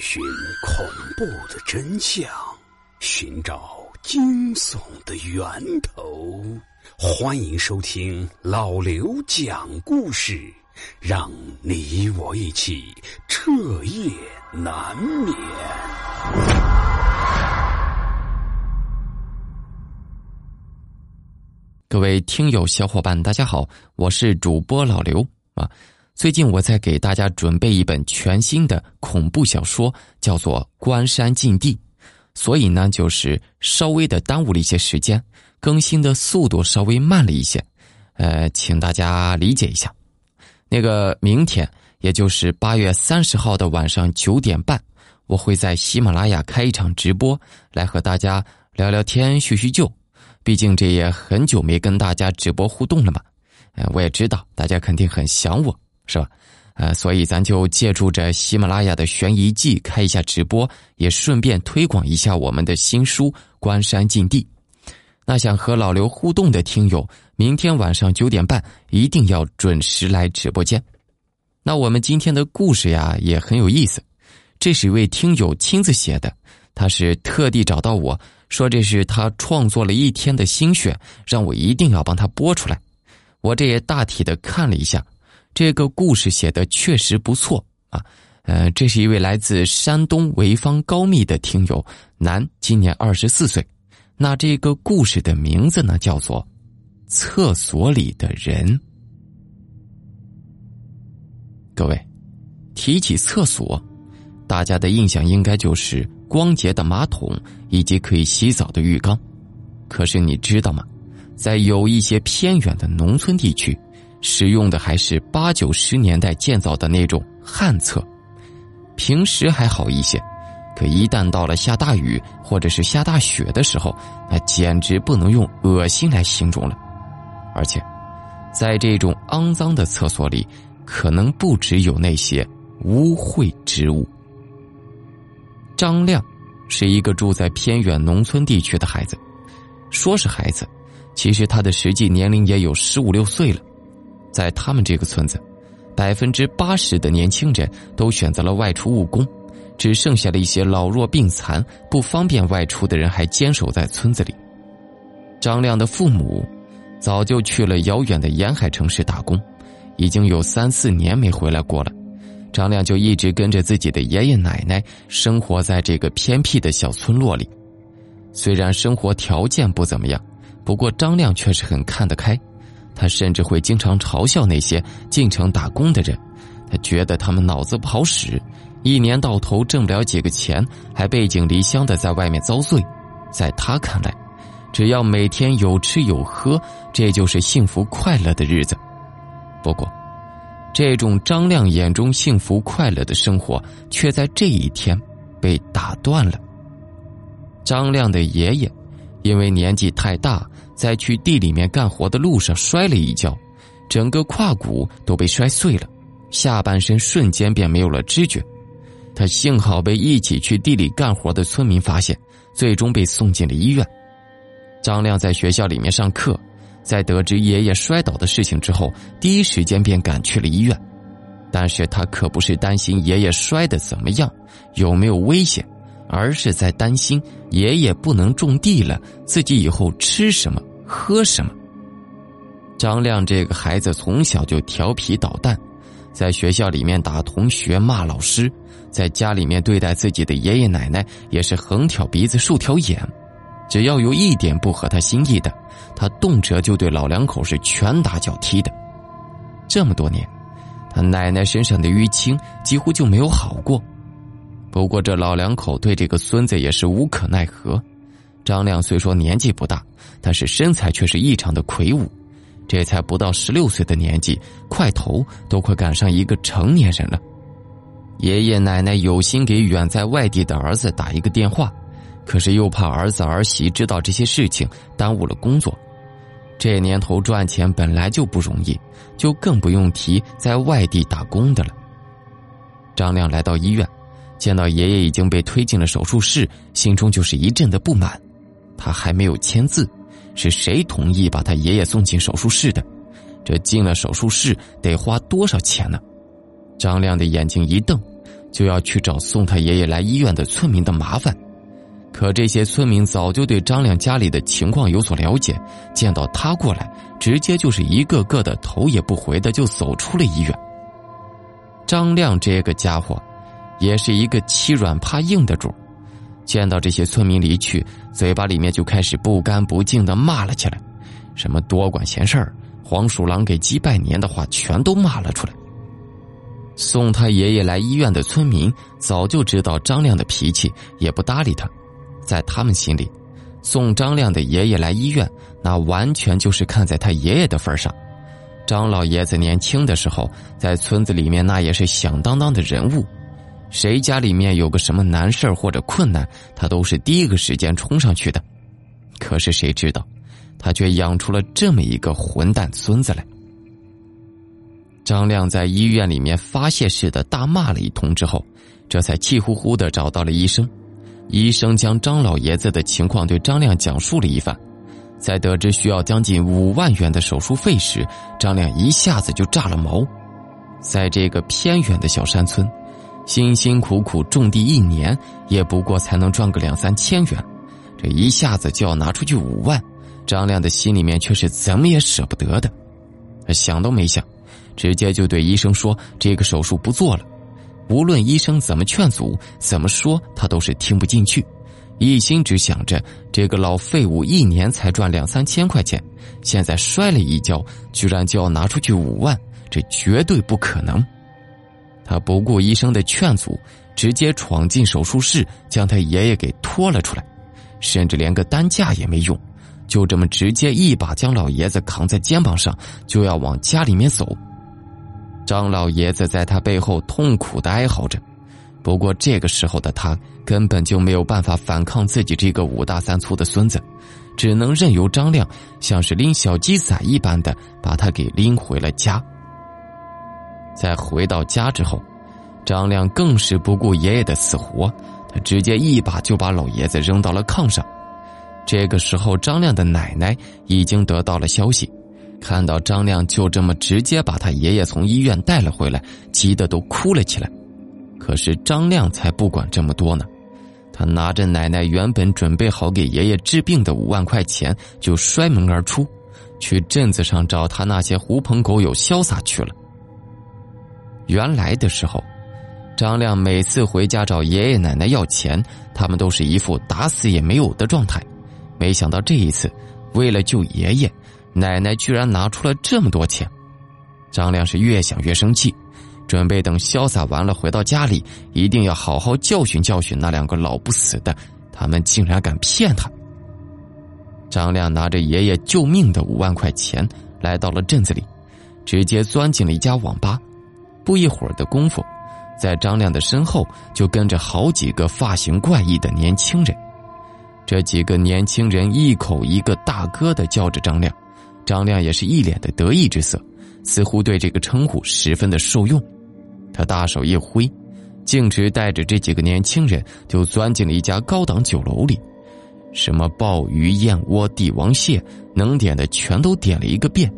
寻恐怖的真相，寻找惊悚的源头。欢迎收听老刘讲故事，让你我一起彻夜难眠。各位听友小伙伴，大家好，我是主播老刘啊。最近我在给大家准备一本全新的恐怖小说，叫做《关山禁地》，所以呢，就是稍微的耽误了一些时间，更新的速度稍微慢了一些，呃，请大家理解一下。那个明天，也就是八月三十号的晚上九点半，我会在喜马拉雅开一场直播，来和大家聊聊天、叙叙旧。毕竟这也很久没跟大家直播互动了嘛，呃，我也知道大家肯定很想我。是吧？呃，所以咱就借助着喜马拉雅的悬疑季开一下直播，也顺便推广一下我们的新书《关山禁地》。那想和老刘互动的听友，明天晚上九点半一定要准时来直播间。那我们今天的故事呀也很有意思，这是一位听友亲自写的，他是特地找到我说这是他创作了一天的心血，让我一定要帮他播出来。我这也大体的看了一下。这个故事写的确实不错啊，呃，这是一位来自山东潍坊高密的听友，男，今年二十四岁。那这个故事的名字呢，叫做《厕所里的人》。各位，提起厕所，大家的印象应该就是光洁的马桶以及可以洗澡的浴缸。可是你知道吗？在有一些偏远的农村地区。使用的还是八九十年代建造的那种旱厕，平时还好一些，可一旦到了下大雨或者是下大雪的时候，那简直不能用恶心来形容了。而且，在这种肮脏的厕所里，可能不只有那些污秽之物。张亮是一个住在偏远农村地区的孩子，说是孩子，其实他的实际年龄也有十五六岁了。在他们这个村子，百分之八十的年轻人都选择了外出务工，只剩下了一些老弱病残、不方便外出的人还坚守在村子里。张亮的父母早就去了遥远的沿海城市打工，已经有三四年没回来过了。张亮就一直跟着自己的爷爷奶奶生活在这个偏僻的小村落里。虽然生活条件不怎么样，不过张亮却是很看得开。他甚至会经常嘲笑那些进城打工的人，他觉得他们脑子不好使，一年到头挣不了几个钱，还背井离乡的在外面遭罪。在他看来，只要每天有吃有喝，这就是幸福快乐的日子。不过，这种张亮眼中幸福快乐的生活，却在这一天被打断了。张亮的爷爷，因为年纪太大。在去地里面干活的路上摔了一跤，整个胯骨都被摔碎了，下半身瞬间便没有了知觉。他幸好被一起去地里干活的村民发现，最终被送进了医院。张亮在学校里面上课，在得知爷爷摔倒的事情之后，第一时间便赶去了医院。但是他可不是担心爷爷摔得怎么样，有没有危险。而是在担心爷爷不能种地了，自己以后吃什么喝什么。张亮这个孩子从小就调皮捣蛋，在学校里面打同学骂老师，在家里面对待自己的爷爷奶奶也是横挑鼻子竖挑眼，只要有一点不合他心意的，他动辄就对老两口是拳打脚踢的。这么多年，他奶奶身上的淤青几乎就没有好过。不过这老两口对这个孙子也是无可奈何。张亮虽说年纪不大，但是身材却是异常的魁梧。这才不到十六岁的年纪，块头都快赶上一个成年人了。爷爷奶奶有心给远在外地的儿子打一个电话，可是又怕儿子儿媳知道这些事情，耽误了工作。这年头赚钱本来就不容易，就更不用提在外地打工的了。张亮来到医院。见到爷爷已经被推进了手术室，心中就是一阵的不满。他还没有签字，是谁同意把他爷爷送进手术室的？这进了手术室得花多少钱呢？张亮的眼睛一瞪，就要去找送他爷爷来医院的村民的麻烦。可这些村民早就对张亮家里的情况有所了解，见到他过来，直接就是一个个的头也不回的就走出了医院。张亮这个家伙，也是一个欺软怕硬的主，见到这些村民离去，嘴巴里面就开始不干不净的骂了起来，什么多管闲事儿、黄鼠狼给鸡拜年的话，全都骂了出来。送他爷爷来医院的村民早就知道张亮的脾气，也不搭理他。在他们心里，送张亮的爷爷来医院，那完全就是看在他爷爷的份上。张老爷子年轻的时候，在村子里面那也是响当当的人物，谁家里面有个什么难事或者困难，他都是第一个时间冲上去的。可是谁知道，他却养出了这么一个混蛋孙子来。张亮在医院里面发泄似的大骂了一通之后，这才气呼呼的找到了医生。医生将张老爷子的情况对张亮讲述了一番，在得知需要将近五万元的手术费时，张亮一下子就炸了毛。在这个偏远的小山村，辛辛苦苦种地一年，也不过才能赚个两三千元，这一下子就要拿出去五万，张亮的心里面却是怎么也舍不得的。想都没想，直接就对医生说：“这个手术不做了。”无论医生怎么劝阻，怎么说，他都是听不进去，一心只想着这个老废物一年才赚两三千块钱，现在摔了一跤，居然就要拿出去五万，这绝对不可能。他不顾医生的劝阻，直接闯进手术室，将他爷爷给拖了出来，甚至连个担架也没用，就这么直接一把将老爷子扛在肩膀上，就要往家里面走。张老爷子在他背后痛苦的哀嚎着，不过这个时候的他根本就没有办法反抗自己这个五大三粗的孙子，只能任由张亮像是拎小鸡仔一般的把他给拎回了家。在回到家之后，张亮更是不顾爷爷的死活，他直接一把就把老爷子扔到了炕上。这个时候，张亮的奶奶已经得到了消息。看到张亮就这么直接把他爷爷从医院带了回来，急得都哭了起来。可是张亮才不管这么多呢，他拿着奶奶原本准备好给爷爷治病的五万块钱，就摔门而出，去镇子上找他那些狐朋狗友潇洒去了。原来的时候，张亮每次回家找爷爷奶奶要钱，他们都是一副打死也没有的状态。没想到这一次，为了救爷爷。奶奶居然拿出了这么多钱，张亮是越想越生气，准备等潇洒完了回到家里，一定要好好教训教训那两个老不死的，他们竟然敢骗他。张亮拿着爷爷救命的五万块钱，来到了镇子里，直接钻进了一家网吧。不一会儿的功夫，在张亮的身后就跟着好几个发型怪异的年轻人，这几个年轻人一口一个大哥的叫着张亮。张亮也是一脸的得意之色，似乎对这个称呼十分的受用。他大手一挥，径直带着这几个年轻人就钻进了一家高档酒楼里，什么鲍鱼、燕窝、帝王蟹，能点的全都点了一个遍。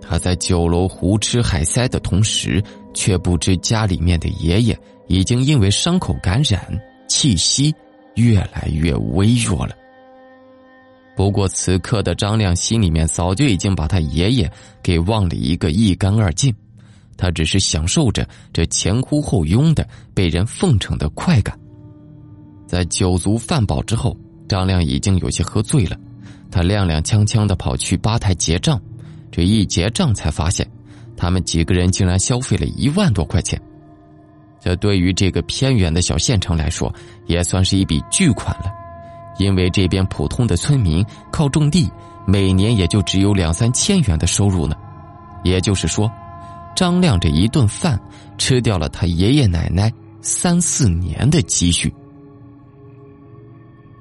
他在酒楼胡吃海塞的同时，却不知家里面的爷爷已经因为伤口感染，气息越来越微弱了。不过，此刻的张亮心里面早就已经把他爷爷给忘了一个一干二净，他只是享受着这前呼后拥的被人奉承的快感。在酒足饭饱之后，张亮已经有些喝醉了，他踉踉跄跄的跑去吧台结账，这一结账才发现，他们几个人竟然消费了一万多块钱，这对于这个偏远的小县城来说，也算是一笔巨款了。因为这边普通的村民靠种地，每年也就只有两三千元的收入呢。也就是说，张亮这一顿饭吃掉了他爷爷奶奶三四年的积蓄。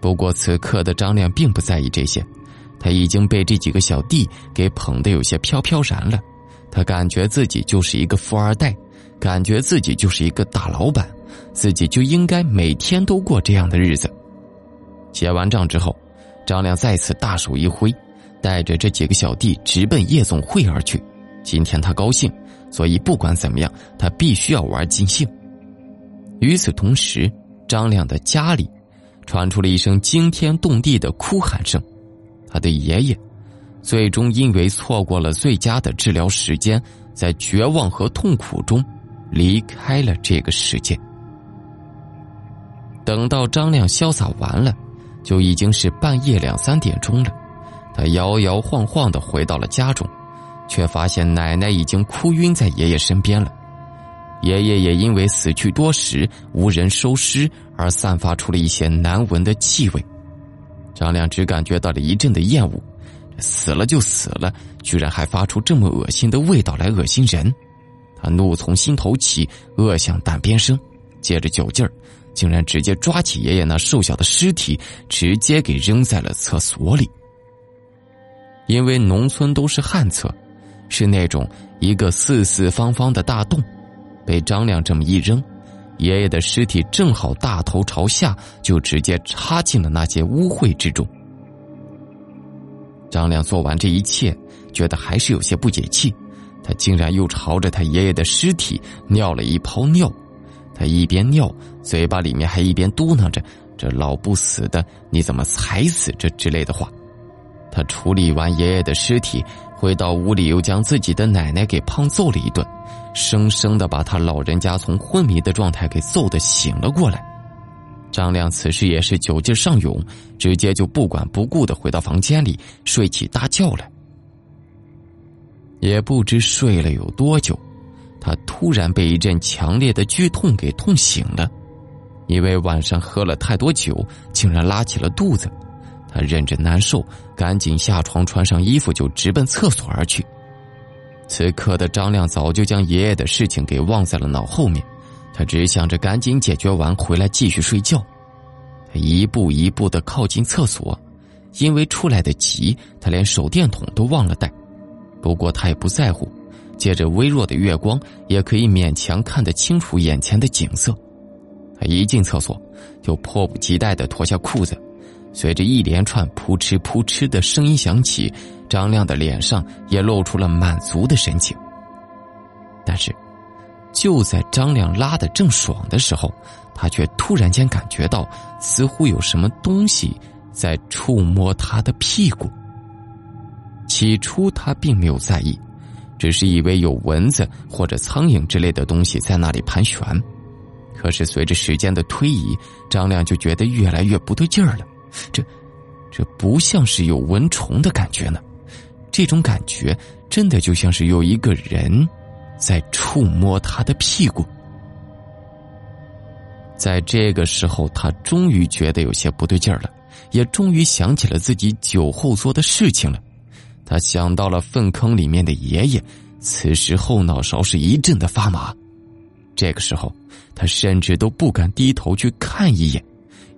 不过此刻的张亮并不在意这些，他已经被这几个小弟给捧得有些飘飘然了。他感觉自己就是一个富二代，感觉自己就是一个大老板，自己就应该每天都过这样的日子。结完账之后，张亮再次大手一挥，带着这几个小弟直奔夜总会而去。今天他高兴，所以不管怎么样，他必须要玩尽兴。与此同时，张亮的家里传出了一声惊天动地的哭喊声，他的爷爷最终因为错过了最佳的治疗时间，在绝望和痛苦中离开了这个世界。等到张亮潇洒完了，就已经是半夜两三点钟了。他摇摇晃晃的回到了家中，却发现奶奶已经哭晕在爷爷身边了。爷爷也因为死去多时无人收尸而散发出了一些难闻的气味。张亮只感觉到了一阵的厌恶，死了就死了，居然还发出这么恶心的味道来恶心人。他怒从心头起，恶向胆边生，借着酒劲儿，竟然直接抓起爷爷那瘦小的尸体，直接给扔在了厕所里。因为农村都是旱厕，是那种一个四四方方的大洞。被张亮这么一扔，爷爷的尸体正好大头朝下，就直接插进了那些污秽之中。张亮做完这一切，觉得还是有些不解气，他竟然又朝着他爷爷的尸体尿了一泡尿。他一边尿，嘴巴里面还一边嘟囔着：“这老不死的，你怎么才死？”这之类的话。他处理完爷爷的尸体，回到屋里，又将自己的奶奶给胖揍了一顿。生生的把他老人家从昏迷的状态给揍的醒了过来。张亮此时也是酒劲上涌，直接就不管不顾的回到房间里睡起大觉来。也不知睡了有多久，他突然被一阵强烈的剧痛给痛醒了，因为晚上喝了太多酒，竟然拉起了肚子。他忍着难受，赶紧下床穿上衣服就直奔厕所而去。此刻的张亮早就将爷爷的事情给忘在了脑后面，他只想着赶紧解决完回来继续睡觉。他一步一步的靠近厕所，因为出来的急，他连手电筒都忘了带。不过他也不在乎，借着微弱的月光，也可以勉强看得清楚眼前的景色。他一进厕所，就迫不及待的脱下裤子。随着一连串扑哧扑哧的声音响起，张亮的脸上也露出了满足的神情。但是，就在张亮拉的正爽的时候，他却突然间感觉到似乎有什么东西在触摸他的屁股。起初他并没有在意，只是以为有蚊子或者苍蝇之类的东西在那里盘旋。可是随着时间的推移，张亮就觉得越来越不对劲儿了。这，这不像是有蚊虫的感觉呢，这种感觉真的就像是有一个人在触摸他的屁股。在这个时候，他终于觉得有些不对劲儿了，也终于想起了自己酒后做的事情了。他想到了粪坑里面的爷爷，此时后脑勺是一阵的发麻。这个时候，他甚至都不敢低头去看一眼。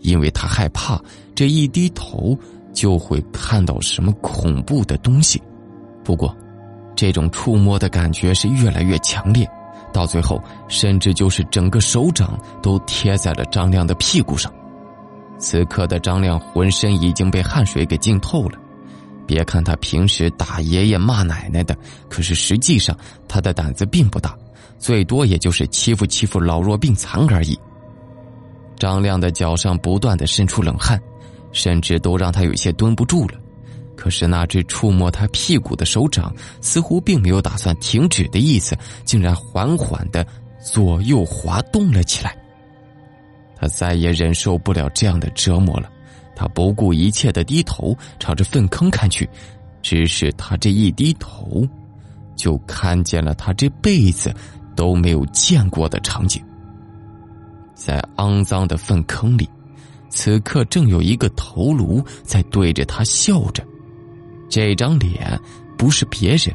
因为他害怕，这一低头就会看到什么恐怖的东西。不过，这种触摸的感觉是越来越强烈，到最后，甚至就是整个手掌都贴在了张亮的屁股上。此刻的张亮浑身已经被汗水给浸透了。别看他平时打爷爷骂奶奶的，可是实际上他的胆子并不大，最多也就是欺负欺负老弱病残而已。张亮的脚上不断的渗出冷汗，甚至都让他有些蹲不住了。可是那只触摸他屁股的手掌似乎并没有打算停止的意思，竟然缓缓的左右滑动了起来。他再也忍受不了这样的折磨了，他不顾一切的低头朝着粪坑看去。只是他这一低头，就看见了他这辈子都没有见过的场景。在肮脏的粪坑里，此刻正有一个头颅在对着他笑着。这张脸不是别人，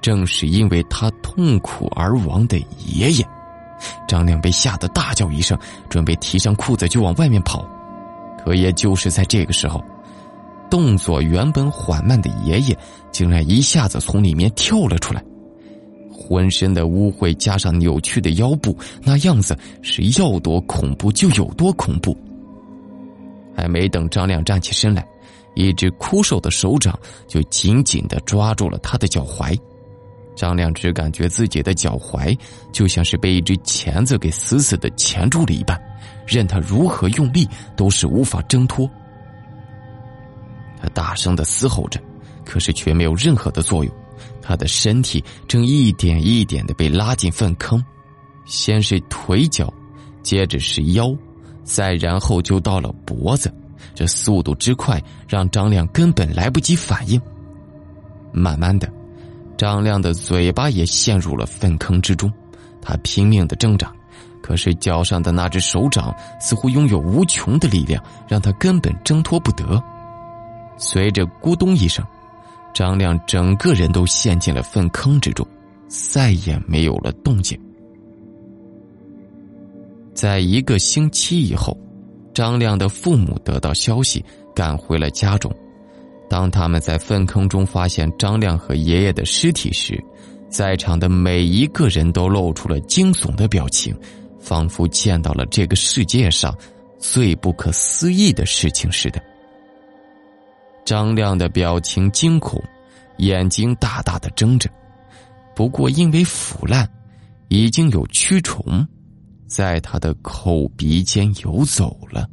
正是因为他痛苦而亡的爷爷。张亮被吓得大叫一声，准备提上裤子就往外面跑。可也就是在这个时候，动作原本缓慢的爷爷竟然一下子从里面跳了出来。浑身的污秽加上扭曲的腰部，那样子是要多恐怖就有多恐怖。还没等张亮站起身来，一只枯瘦的手掌就紧紧的抓住了他的脚踝。张亮只感觉自己的脚踝就像是被一只钳子给死死的钳住了一般，任他如何用力都是无法挣脱。他大声的嘶吼着，可是却没有任何的作用。他的身体正一点一点的被拉进粪坑，先是腿脚，接着是腰，再然后就到了脖子。这速度之快，让张亮根本来不及反应。慢慢的。张亮的嘴巴也陷入了粪坑之中，他拼命的挣扎，可是脚上的那只手掌似乎拥有无穷的力量，让他根本挣脱不得。随着咕咚一声，张亮整个人都陷进了粪坑之中，再也没有了动静。在一个星期以后，张亮的父母得到消息，赶回了家中。当他们在粪坑中发现张亮和爷爷的尸体时，在场的每一个人都露出了惊悚的表情，仿佛见到了这个世界上最不可思议的事情似的。张亮的表情惊恐，眼睛大大的睁着，不过因为腐烂，已经有蛆虫在他的口鼻间游走了。